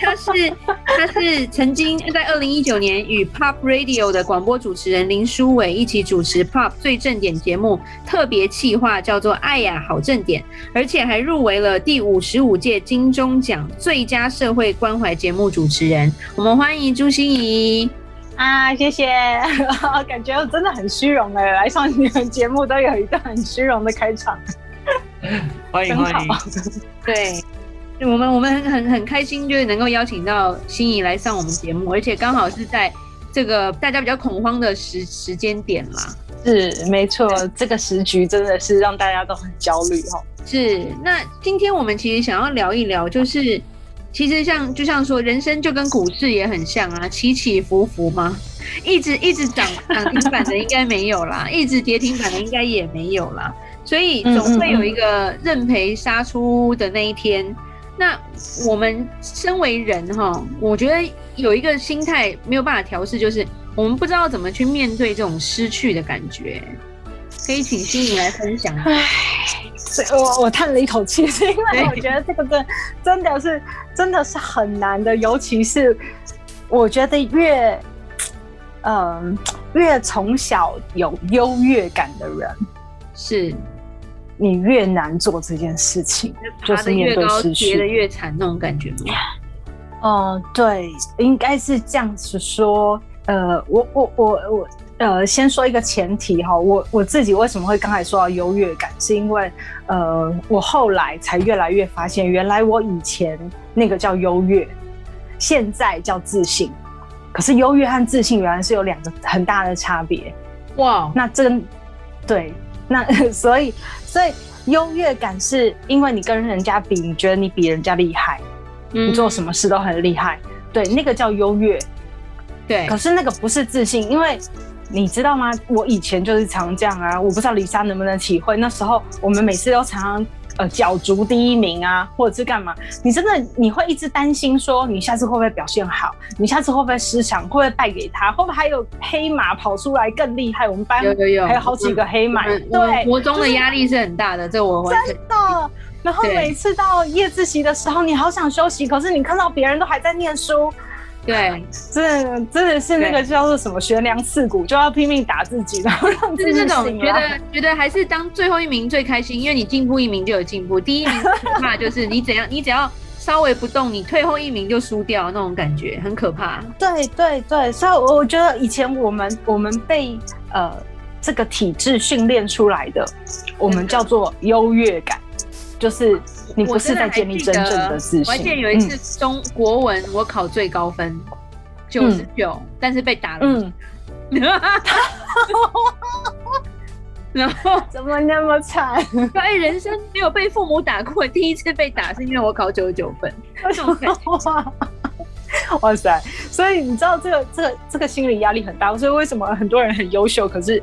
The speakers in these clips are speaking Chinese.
他是他是曾经 在二零一九年与 Pop Radio 的广播主持人林书伟一起主持 Pop 最正点节目特别企划，叫做“爱呀好正点”，而且还入围了第五十五届金钟奖最佳社会关怀节目主持人。我们欢迎朱心怡。啊，谢谢，感觉我真的很虚荣哎，来上你们节目都有一段很虚荣的开场，欢迎欢迎，对。我们我们很很很开心，就是能够邀请到心仪来上我们节目，而且刚好是在这个大家比较恐慌的时时间点嘛。是，没错，这个时局真的是让大家都很焦虑哈。是，那今天我们其实想要聊一聊，就是其实像就像说，人生就跟股市也很像啊，起起伏伏嘛，一直一直涨涨停板的应该没有啦，一直跌停板的应该也没有啦，所以总会有一个认赔杀出的那一天。那我们身为人哈，我觉得有一个心态没有办法调试，就是我们不知道怎么去面对这种失去的感觉。可以请心怡来分享。唉，所以我我叹了一口气，是因为我觉得这个真真的是真的是很难的，尤其是我觉得越嗯越从小有优越感的人是。你越难做这件事情，就是面对失去，跌得越惨那种感觉吗？哦、呃，对，应该是这样子说。呃，我我我我，呃，先说一个前提哈，我我自己为什么会刚才说到优越感，是因为呃，我后来才越来越发现，原来我以前那个叫优越，现在叫自信。可是优越和自信原来是有两个很大的差别。哇，那真对。那 所以，所以优越感是因为你跟人家比，你觉得你比人家厉害，嗯，你做什么事都很厉害，对，那个叫优越，对。可是那个不是自信，因为你知道吗？我以前就是常这样啊，我不知道李莎能不能体会。那时候我们每次都常常。呃，角逐第一名啊，或者是干嘛？你真的你会一直担心说，你下次会不会表现好？你下次会不会失常？会不会败给他？会不会还有黑马跑出来更厉害？我们班有有有，还有好几个黑马。对，国中的压力是很大的，这我真的。然后每次到夜自习的时候，你好想休息，可是你看到别人都还在念书。对，真的真的是那个叫做什么悬梁刺股，就要拼命打自己，然后让自己是那种觉得觉得还是当最后一名最开心，因为你进步一名就有进步，第一名可怕就是你怎样，你只要稍微不动，你退后一名就输掉那种感觉，很可怕。对对对，所以我觉得以前我们我们被呃这个体制训练出来的，我们叫做优越感，就是。你不是在建立真正的自信。我还记得有一次中国文我考最高分九十九，但是被打了。嗯。然后 怎么那么惨？哎，人生没有被父母打过，第一次被打是因为我考九十九分。哇塞！所以你知道这个这个这个心理压力很大。所以为什么很多人很优秀，可是？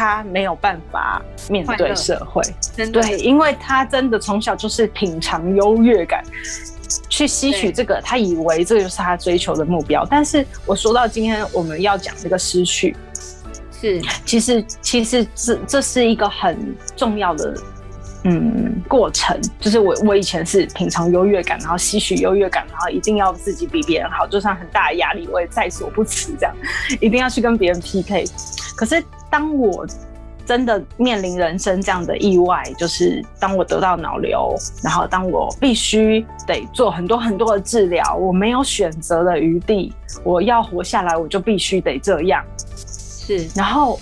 他没有办法面对社会，对，因为他真的从小就是品尝优越感，去吸取这个，他以为这就是他追求的目标。但是我说到今天我们要讲这个失去，是其实其实这这是一个很重要的嗯过程，就是我我以前是品尝优越感，然后吸取优越感，然后一定要自己比别人好，就算很大的压力我也在所不辞，这样一定要去跟别人 PK。可是。当我真的面临人生这样的意外，就是当我得到脑瘤，然后当我必须得做很多很多的治疗，我没有选择的余地，我要活下来，我就必须得这样。是，然后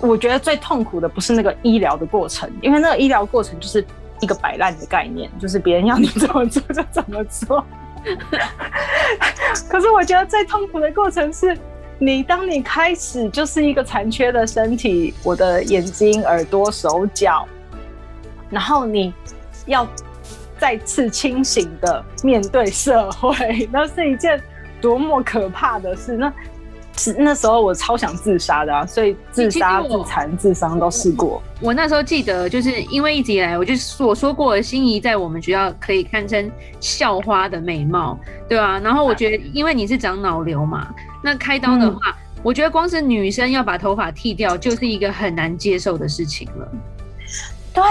我觉得最痛苦的不是那个医疗的过程，因为那个医疗过程就是一个摆烂的概念，就是别人要你怎么做就怎么做。可是我觉得最痛苦的过程是。你当你开始就是一个残缺的身体，我的眼睛、耳朵、手脚，然后你要再次清醒的面对社会，那是一件多么可怕的事。那那时候我超想自杀的啊，所以自杀、自残、自伤都试过我。我那时候记得，就是因为一直以来，我就我说过，心仪在我们学校可以堪称校花的美貌，对啊。然后我觉得，因为你是长脑瘤嘛，那开刀的话，嗯、我觉得光是女生要把头发剃掉，就是一个很难接受的事情了。对，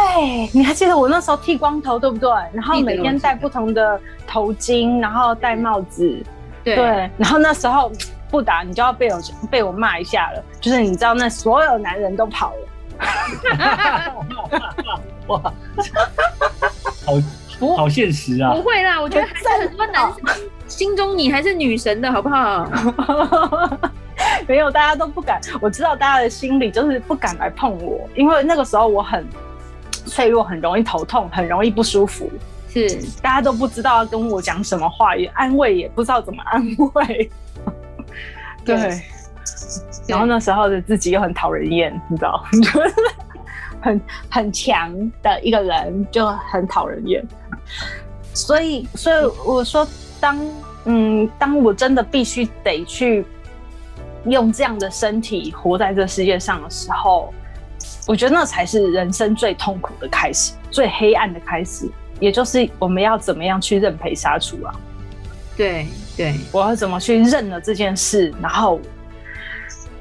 你还记得我那时候剃光头，对不对？然后每天戴不同的头巾，然后戴帽子，对，对，然后那时候。不打你就要被我被我骂一下了，就是你知道那所有男人都跑了，哇，好不好现实啊？不会啦，我觉得还是很多男生心中你还是女神的好不好？没有，大家都不敢。我知道大家的心里就是不敢来碰我，因为那个时候我很脆弱，很容易头痛，很容易不舒服。是，大家都不知道要跟我讲什么话，也安慰也不知道怎么安慰。对，对，然后那时候的自己又很讨人厌，你知道，很很强的一个人就很讨人厌，所以，所以我说当，当嗯，当我真的必须得去用这样的身体活在这世界上的时候，我觉得那才是人生最痛苦的开始，最黑暗的开始，也就是我们要怎么样去认赔杀出啊？对。对，我要怎么去认了这件事，然后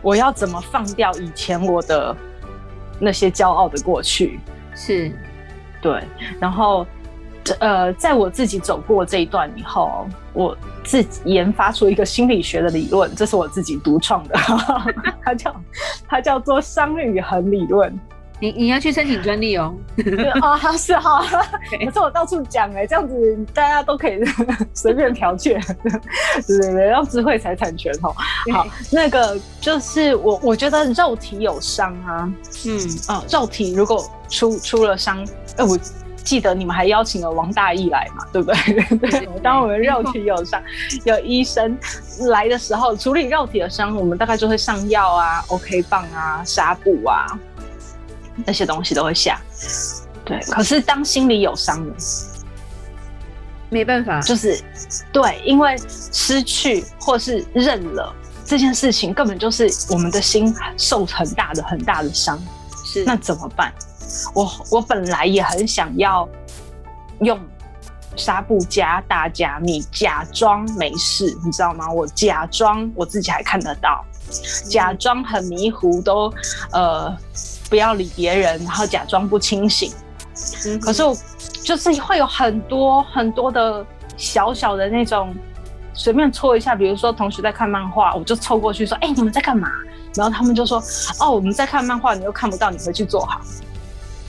我要怎么放掉以前我的那些骄傲的过去？是，对，然后呃，在我自己走过这一段以后，我自己研发出一个心理学的理论，这是我自己独创的，它叫它叫做伤与痕理论。你你要去申请专利哦！啊，是哈，可是我到处讲哎，这样子大家都可以 随便剽窃，对对对，要智慧财产权哦。好，那个就是我我觉得肉体有伤啊，嗯啊，肉体如果出出了伤，哎，我记得你们还邀请了王大义来嘛，对不对？对，当我们肉体有伤，有医生来的时候，处理肉体的伤，我们大概就会上药啊，OK 棒啊，纱布啊。那些东西都会下，对。可是当心里有伤了，没办法，就是对，因为失去或是认了这件事情，根本就是我们的心受很大的很大的伤。是，那怎么办？我我本来也很想要用纱布加大加密，假装没事，你知道吗？我假装我自己还看得到，假装很迷糊，都呃。不要理别人，然后假装不清醒。嗯，可是我就是会有很多很多的小小的那种，随便戳一下，比如说同学在看漫画，我就凑过去说：“哎，你们在干嘛？”然后他们就说：“哦，我们在看漫画，你又看不到，你回去坐好。”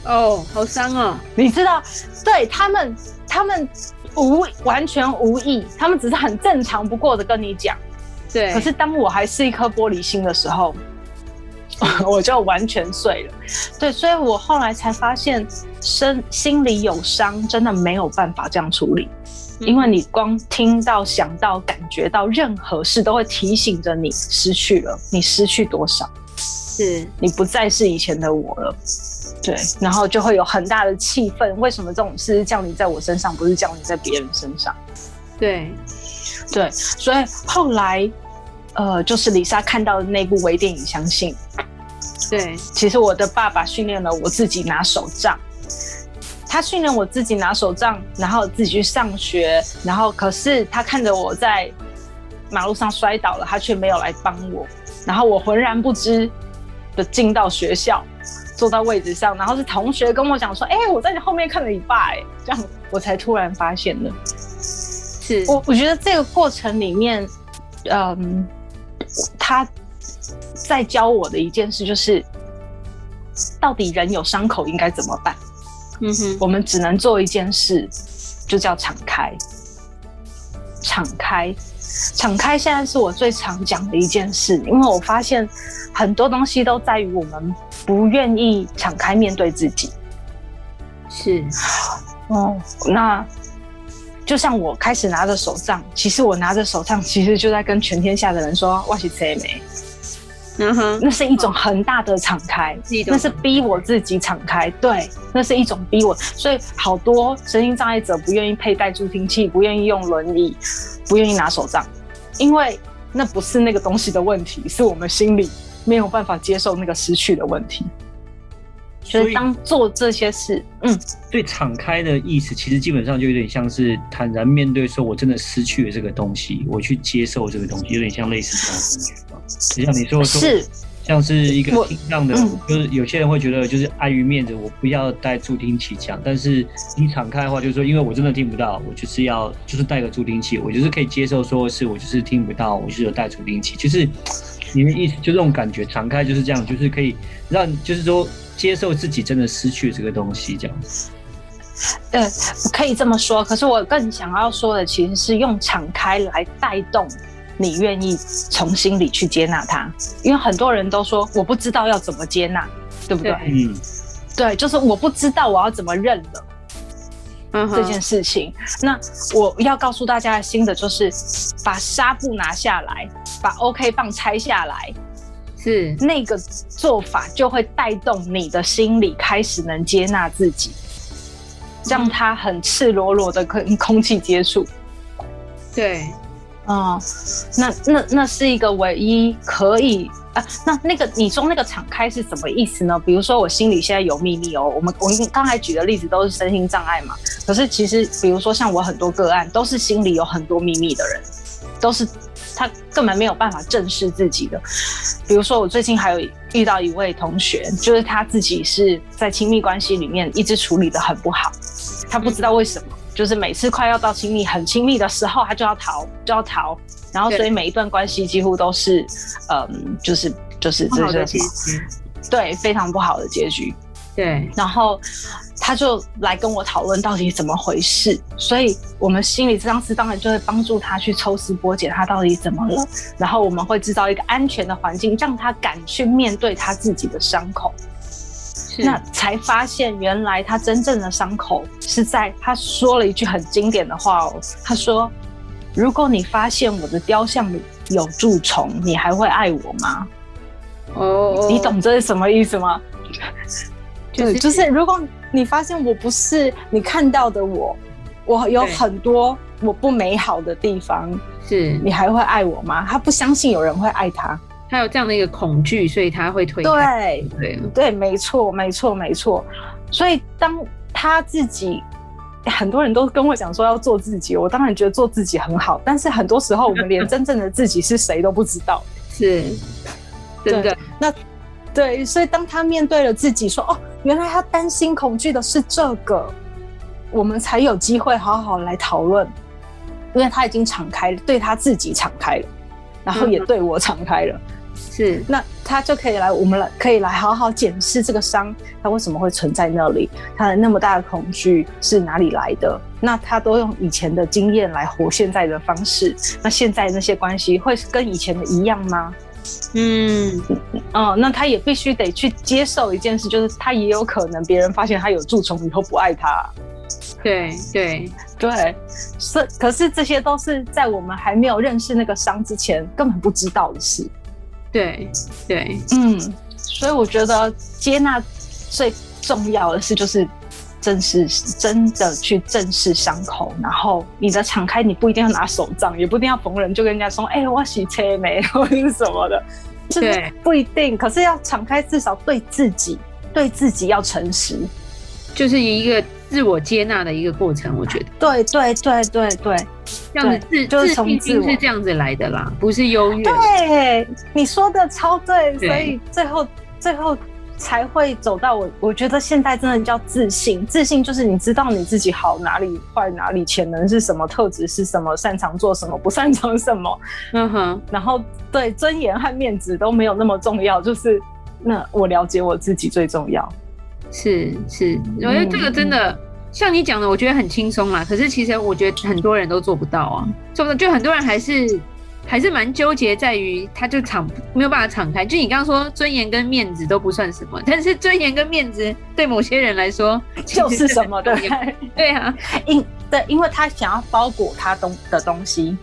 哦，好伤哦！你知道，对他们，他们无完全无意，他们只是很正常不过的跟你讲。对，可是当我还是一颗玻璃心的时候。我就完全碎了，对，所以我后来才发现，身心里有伤，真的没有办法这样处理，因为你光听到、想到、感觉到任何事，都会提醒着你失去了，你失去多少，是你不再是以前的我了，对，然后就会有很大的气愤，为什么这种事降临在我身上，不是降临在别人身上？对，对，所以后来，呃，就是李莎看到的那部微电影，相信。对，其实我的爸爸训练了我自己拿手杖，他训练我自己拿手杖，然后自己去上学，然后可是他看着我在马路上摔倒了，他却没有来帮我，然后我浑然不知的进到学校，坐到位置上，然后是同学跟我讲说：“哎、欸，我在你后面看了你爸。”哎，这样我才突然发现的。是我，我觉得这个过程里面，嗯，他。在教我的一件事就是，到底人有伤口应该怎么办？嗯哼，我们只能做一件事，就叫敞开。敞开，敞开，现在是我最常讲的一件事，因为我发现很多东西都在于我们不愿意敞开面对自己。是，哦，那就像我开始拿着手杖，其实我拿着手杖，其实就在跟全天下的人说：“我是谁没。”嗯哼，那是一种很大的敞开，那是逼我自己敞开，对，那是一种逼我，所以好多身心障碍者不愿意佩戴助听器，不愿意用轮椅，不愿意拿手杖，因为那不是那个东西的问题，是我们心里没有办法接受那个失去的问题。所以当做这些事，嗯，对，敞开的意思其实基本上就有点像是坦然面对，说我真的失去了这个东西，我去接受这个东西，有点像类似这样像你说说，是像是一个听障的，就是有些人会觉得就是碍于面子，我不要带助听器讲。但是你敞开的话，就是说，因为我真的听不到，我就是要就是带个助听器，我就是可以接受，说是我就是听不到，我就是有带助听器，就是你的意思，就这种感觉，敞开就是这样，就是可以让，就是说。接受自己真的失去这个东西，这样子。呃，可以这么说。可是我更想要说的，其实是用敞开来带动你愿意从心里去接纳他。因为很多人都说我不知道要怎么接纳，对不对？嗯，对，就是我不知道我要怎么认了。嗯，这件事情。那我要告诉大家的新的就是，把纱布拿下来，把 OK 棒拆下来。是那个做法就会带动你的心理开始能接纳自己，让他很赤裸裸的跟空气接触。对，哦、那那那是一个唯一可以啊。那那个你说那个敞开是什么意思呢？比如说我心里现在有秘密哦。我们我刚才举的例子都是身心障碍嘛。可是其实比如说像我很多个案都是心里有很多秘密的人，都是。他根本没有办法正视自己的，比如说我最近还有遇到一位同学，就是他自己是在亲密关系里面一直处理的很不好，他不知道为什么，就是每次快要到亲密很亲密的时候，他就要逃就要逃，然后所以每一段关系几乎都是，嗯，就是就是这些什么，对，非常不好的结局，对，然后。他就来跟我讨论到底怎么回事，所以我们心理治疗师当然就会帮助他去抽丝剥茧，他到底怎么了，然后我们会制造一个安全的环境，让他敢去面对他自己的伤口。那才发现原来他真正的伤口是在他说了一句很经典的话哦，他说：“如果你发现我的雕像里有蛀虫，你还会爱我吗？”哦，你懂这是什么意思吗？对，就是如果。你发现我不是你看到的我，我有很多我不美好的地方，是你还会爱我吗？他不相信有人会爱他，他有这样的一个恐惧，所以他会推开。对对对，没错没错没错。所以当他自己，很多人都跟我讲说要做自己，我当然觉得做自己很好，但是很多时候我们连真正的自己是谁都不知道。是，真的。那。对，所以当他面对了自己，说：“哦，原来他担心、恐惧的是这个，我们才有机会好好来讨论。因为他已经敞开了，对他自己敞开了，然后也对我敞开了。嗯、是，那他就可以来，我们来可以来好好检视这个伤，他为什么会存在那里？他的那么大的恐惧是哪里来的？那他都用以前的经验来活现在的方式，那现在那些关系会跟以前的一样吗？”嗯，哦，那他也必须得去接受一件事，就是他也有可能别人发现他有蛀虫以后不爱他。对对对，是，可是这些都是在我们还没有认识那个伤之前根本不知道的事。对对，嗯，所以我觉得接纳最重要的事就是。正视，真的去正视伤口，然后你的敞开，你不一定要拿手杖，也不一定要逢人就跟人家说，哎、欸，我洗车没，或者是什么的，对，不一定。可是要敞开，至少对自己，对自己要诚实，就是一个自我接纳的一个过程。我觉得，对对对对对，这样子自就是从自我是这样子来的啦，不是优越。对，你说的超对，对，所以最后最后。才会走到我，我觉得现在真的叫自信。自信就是你知道你自己好哪里，坏哪里，潜能是什么，特质是什么，擅长做什么，不擅长什么。嗯哼。然后对尊严和面子都没有那么重要，就是那我了解我自己最重要。是是，我觉得这个真的、嗯、像你讲的，我觉得很轻松啦。可是其实我觉得很多人都做不到啊，做不到，就很多人还是。还是蛮纠结，在于他就敞没有办法敞开。就你刚刚说尊严跟面子都不算什么，但是尊严跟面子对某些人来说就是什么？对，对啊，因对，因为他想要包裹他东的东西，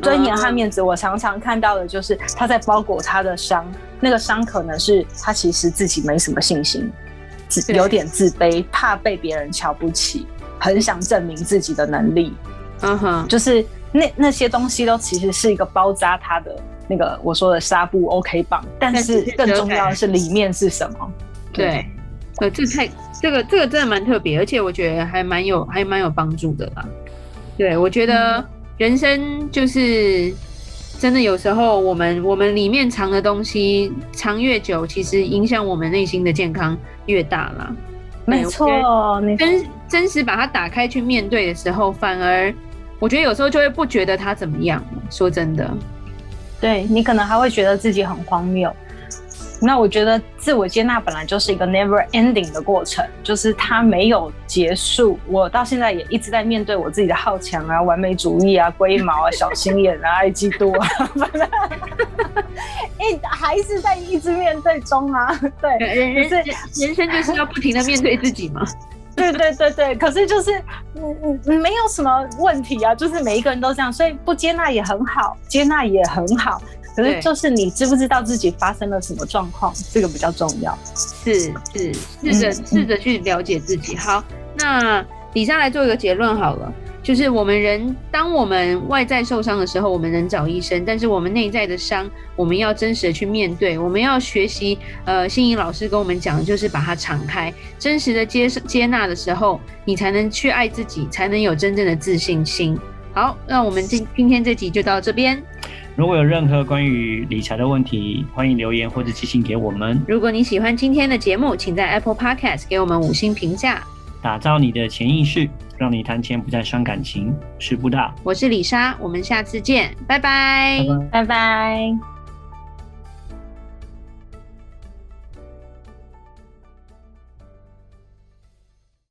尊严和面子，我常常看到的就是他在包裹他的伤，那个伤可能是他其实自己没什么信心，有点自卑，怕被别人瞧不起，很想证明自己的能力。嗯哼，就是那那些东西都其实是一个包扎他的那个我说的纱布 OK 棒，但是更重要的是里面是什么？对，呃，这太这个这个真的蛮特别，而且我觉得还蛮有还蛮有帮助的啦。对，我觉得人生就是真的，有时候我们我们里面藏的东西藏越久，其实影响我们内心的健康越大啦。没错，你真真实把它打开去面对的时候，反而我觉得有时候就会不觉得它怎么样。说真的，对，你可能还会觉得自己很荒谬。那我觉得自我接纳本来就是一个 never ending 的过程，就是它没有结束。我到现在也一直在面对我自己的好强啊、完美主义啊、龟毛啊、小心眼啊、爱嫉妒啊，反 正一还是在一直面对中啊。对，人人是人生就是要不停的面对自己嘛。对对对对，可是就是嗯嗯，没有什么问题啊，就是每一个人都这样，所以不接纳也很好，接纳也很好。可是就是你知不知道自己发生了什么状况，这个比较重要。是是，试着试着去了解自己。好，那李莎来做一个结论好了，就是我们人，当我们外在受伤的时候，我们能找医生，但是我们内在的伤，我们要真实的去面对。我们要学习，呃，心怡老师跟我们讲的就是把它敞开，真实的接接纳的时候，你才能去爱自己，才能有真正的自信心。好，那我们今今天这集就到这边。如果有任何关于理财的问题，欢迎留言或者寄信给我们。如果你喜欢今天的节目，请在 Apple Podcast 给我们五星评价。打造你的潜意识，让你谈钱不再伤感情。是布大，我是李莎，我们下次见，拜拜，拜拜。拜拜。